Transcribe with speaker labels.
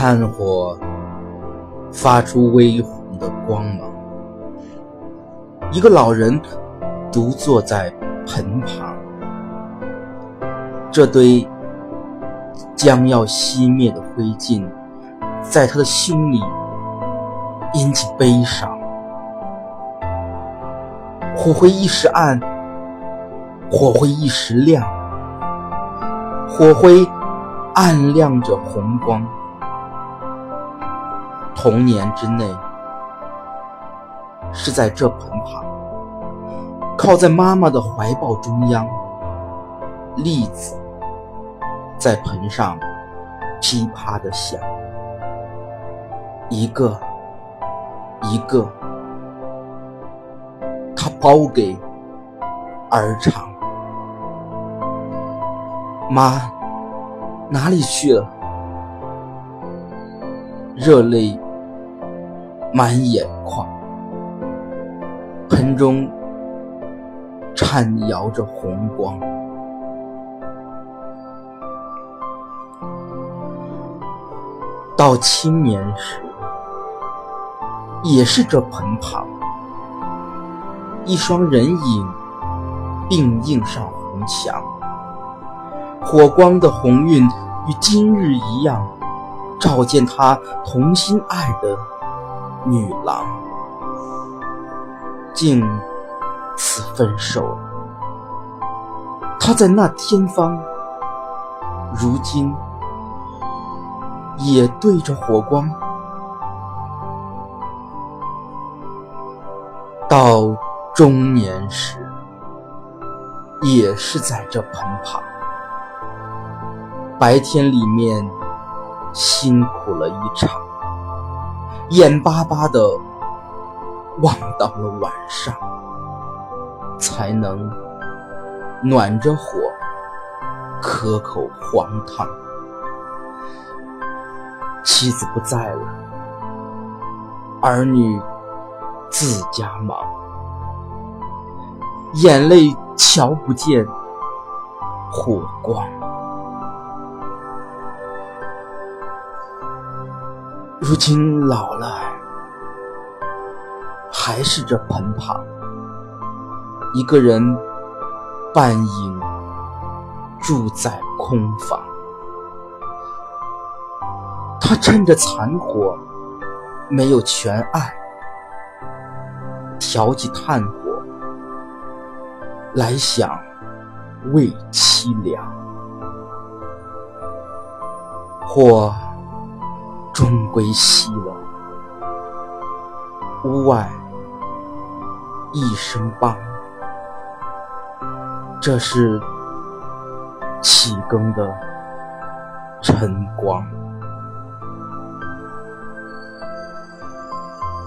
Speaker 1: 炭火发出微红的光芒，一个老人独坐在盆旁，这堆将要熄灭的灰烬，在他的心里引起悲伤。火会一时暗，火会一时亮，火灰暗亮着红光。童年之内，是在这盆旁，靠在妈妈的怀抱中央，栗子在盆上噼啪的响，一个一个。他包给儿尝。妈，哪里去了？热泪满眼眶，盆中颤摇着红光。到青年时，也是这盆旁。一双人影并映上红墙，火光的红晕与今日一样，照见他同心爱的女郎，竟此分手。他在那天方，如今也对着火光，到。中年时，也是在这盆旁。白天里面辛苦了一场，眼巴巴的望到了晚上，才能暖着火，可口黄汤。妻子不在了，儿女自家忙。眼泪瞧不见火光，如今老了，还是这盆旁，一个人半影住在空房。他趁着残火没有全暗，挑起炭火。来想为凄凉，或终归西楼。屋外一声梆，这是启更的晨光。